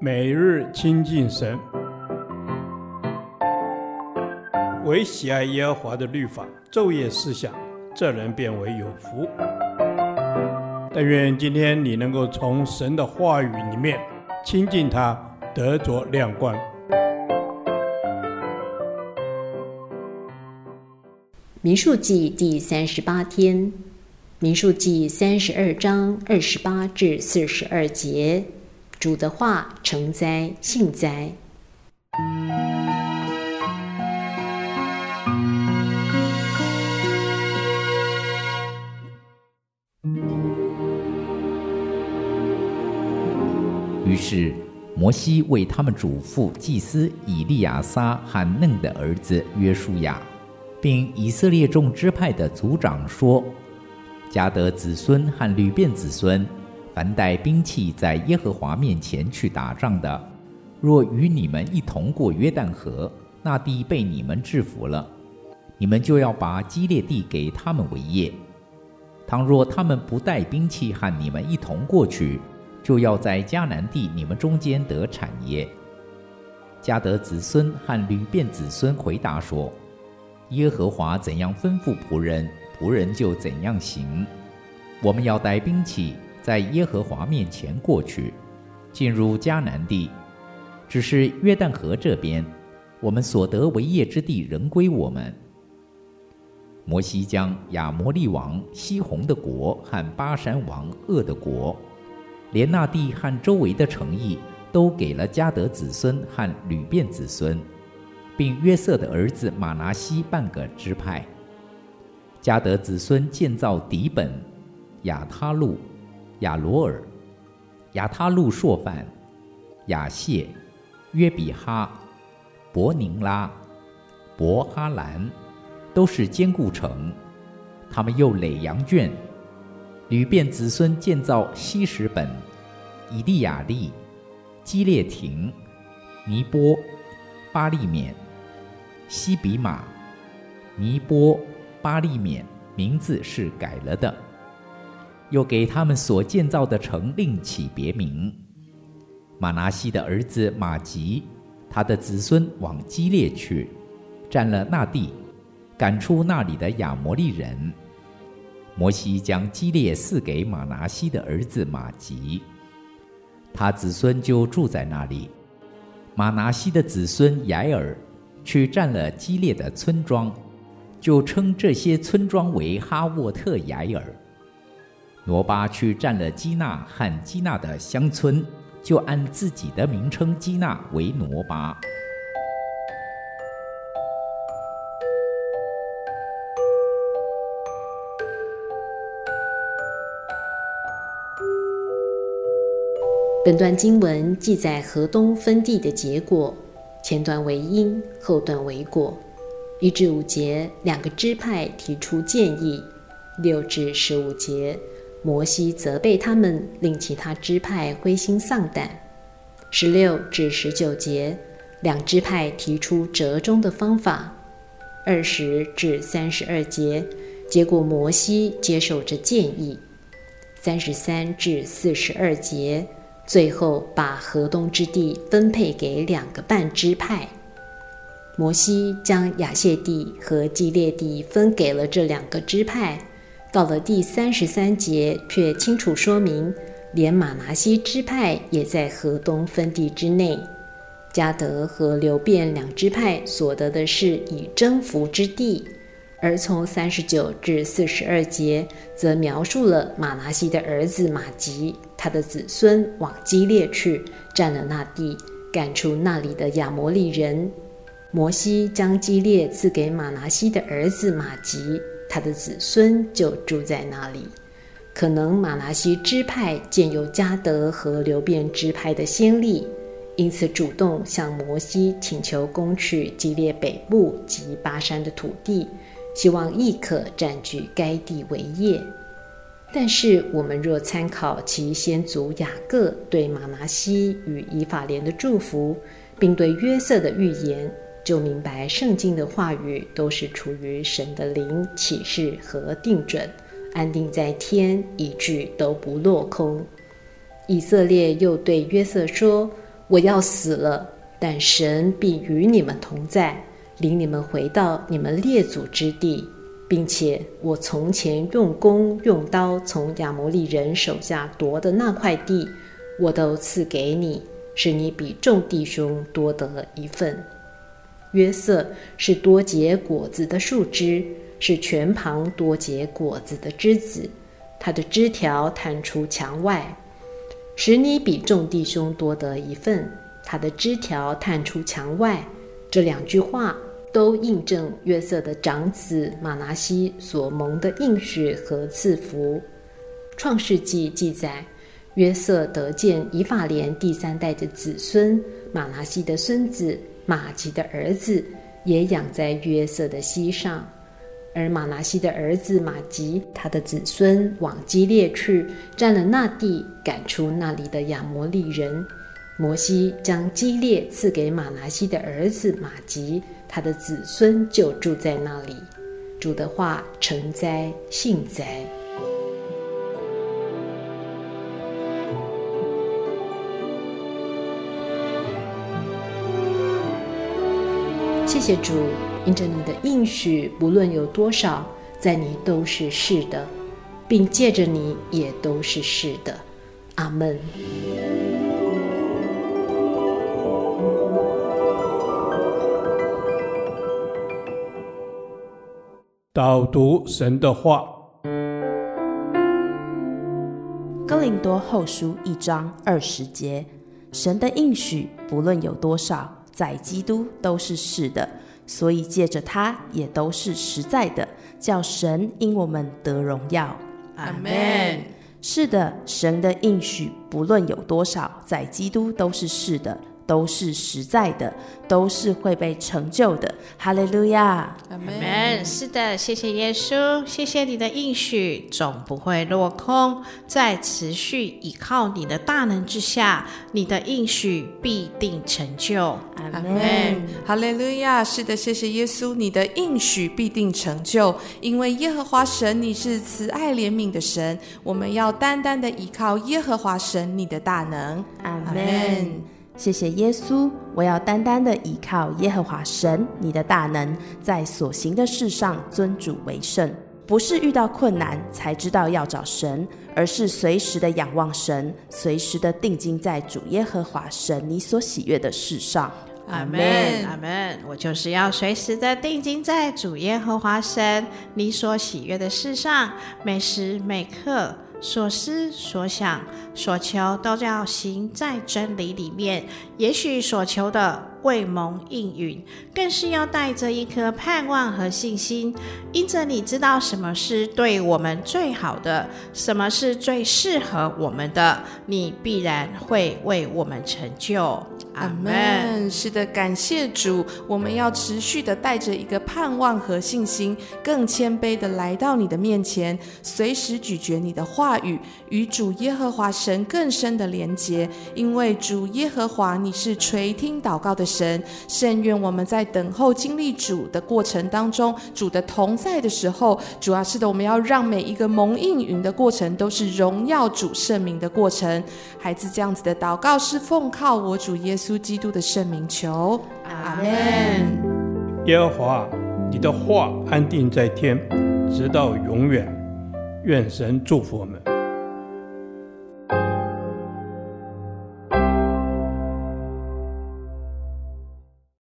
每日亲近神，唯喜爱耶和华的律法，昼夜思想，这人便为有福。但愿今天你能够从神的话语里面亲近他，得着亮光。民数记第三十八天，民数记三十二章二十八至四十二节。主的话成灾幸灾。于是摩西为他们嘱咐祭司以利亚撒和嫩的儿子约书亚，并以色列众支派的族长说：迦得子孙和吕便子孙。凡带兵器在耶和华面前去打仗的，若与你们一同过约旦河，那地被你们制服了，你们就要把基列地给他们为业。倘若他们不带兵器和你们一同过去，就要在迦南地你们中间得产业。迦得子孙和流便子孙回答说：耶和华怎样吩咐仆人，仆人就怎样行。我们要带兵器。在耶和华面前过去，进入迦南地，只是约旦河这边，我们所得为业之地仍归我们。摩西将亚摩利王西宏的国和巴珊王噩的国，连那地和周围的城邑，都给了迦得子孙和吕便子孙，并约瑟的儿子马拿西半个支派。迦得子孙建造底本、亚他路。亚罗尔、亚他路朔梵、亚谢、约比哈、伯宁拉、伯哈兰，都是坚固城。他们又垒羊圈。流便子孙建造希实本、以利亚利、基列亭、尼波、巴利免、西比玛、尼波、巴利免，名字是改了的。又给他们所建造的城另起别名。马拿西的儿子马吉，他的子孙往基列去，占了那地，赶出那里的亚摩利人。摩西将基列赐给马拿西的儿子马吉，他子孙就住在那里。马拿西的子孙雅尔去占了基列的村庄，就称这些村庄为哈沃特雅尔。挪巴去占了基纳和基纳的乡村，就按自己的名称基纳为挪巴。本段经文记载河东分地的结果，前段为因，后段为果。一至五节两个支派提出建议，六至十五节。摩西责备他们，令其他支派灰心丧胆。十六至十九节，两支派提出折中的方法。二十至三十二节，结果摩西接受这建议。三十三至四十二节，最后把河东之地分配给两个半支派。摩西将亚谢地和基列地分给了这两个支派。到了第三十三节，却清楚说明，连玛拿西支派也在河东分地之内。加得和流便两支派所得的是已征服之地，而从三十九至四十二节，则描述了玛拿西的儿子玛吉，他的子孙往基列去，占了那地，赶出那里的亚摩利人。摩西将基列赐给玛拿西的儿子玛吉。他的子孙就住在那里。可能马拿西支派见有加得和流便支派的先例，因此主动向摩西请求攻取基列北部及巴珊的土地，希望亦可占据该地为业。但是，我们若参考其先祖雅各对马拿西与以法莲的祝福，并对约瑟的预言，就明白圣经的话语都是出于神的灵启示和定准，安定在天，一句都不落空。以色列又对约瑟说：“我要死了，但神必与你们同在，领你们回到你们列祖之地，并且我从前用弓用刀从亚摩利人手下夺的那块地，我都赐给你，使你比众弟兄多得一份。约瑟是多结果子的树枝，是全旁多结果子的枝子，它的枝条探出墙外，使你比众弟兄多得一份。它的枝条探出墙外，这两句话都印证约瑟的长子马拿西所蒙的应许和赐福。创世纪记载，约瑟得见以法莲第三代的子孙马拿西的孙子。玛吉的儿子也养在约瑟的膝上，而玛拿西的儿子玛吉，他的子孙往基列去，占了那地，赶出那里的亚摩利人。摩西将基列赐给玛拿西的儿子玛吉，他的子孙就住在那里。主的话诚哉，信哉。谢谢主，因着你的应许，不论有多少，在你都是是的，并借着你也都是是的。阿门。导读神的话，哥林多后书一章二十节，神的应许不论有多少。在基督都是是的，所以借着他也都是实在的，叫神因我们得荣耀。阿门。是的，神的应许不论有多少，在基督都是是的。都是实在的，都是会被成就的。哈利路亚，阿门。是的，谢谢耶稣，谢谢你的应许，总不会落空，在持续依靠你的大能之下，你的应许必定成就。阿门。哈利路亚，是的，谢谢耶稣，你的应许必定成就，因为耶和华神你是慈爱怜悯的神，我们要单单的依靠耶和华神你的大能。阿门。谢谢耶稣，我要单单的依靠耶和华神，你的大能，在所行的事上尊主为圣。不是遇到困难才知道要找神，而是随时的仰望神，随时的定睛在主耶和华神你所喜悦的事上。阿门，阿门。我就是要随时的定睛在主耶和华神你所喜悦的事上，每时每刻。所思所想所求，都要行在真理里面。也许所求的未蒙应允，更是要带着一颗盼望和信心。因着你知道什么是对我们最好的，什么是最适合我们的，你必然会为我们成就。阿门。是的，感谢主。我们要持续的带着一个盼望和信心，更谦卑的来到你的面前，随时咀嚼你的话语，与主耶和华神更深的连结。因为主耶和华，你是垂听祷告的神。甚愿我们在等候经历主的过程当中，主的同在的时候，主要是的，我们要让每一个蒙应允的过程都是荣耀主圣名的过程。孩子这样子的祷告是奉靠我主耶稣。耶稣基督的圣名求，阿门。耶和华，你的话安定在天，直到永远。愿神祝福我们。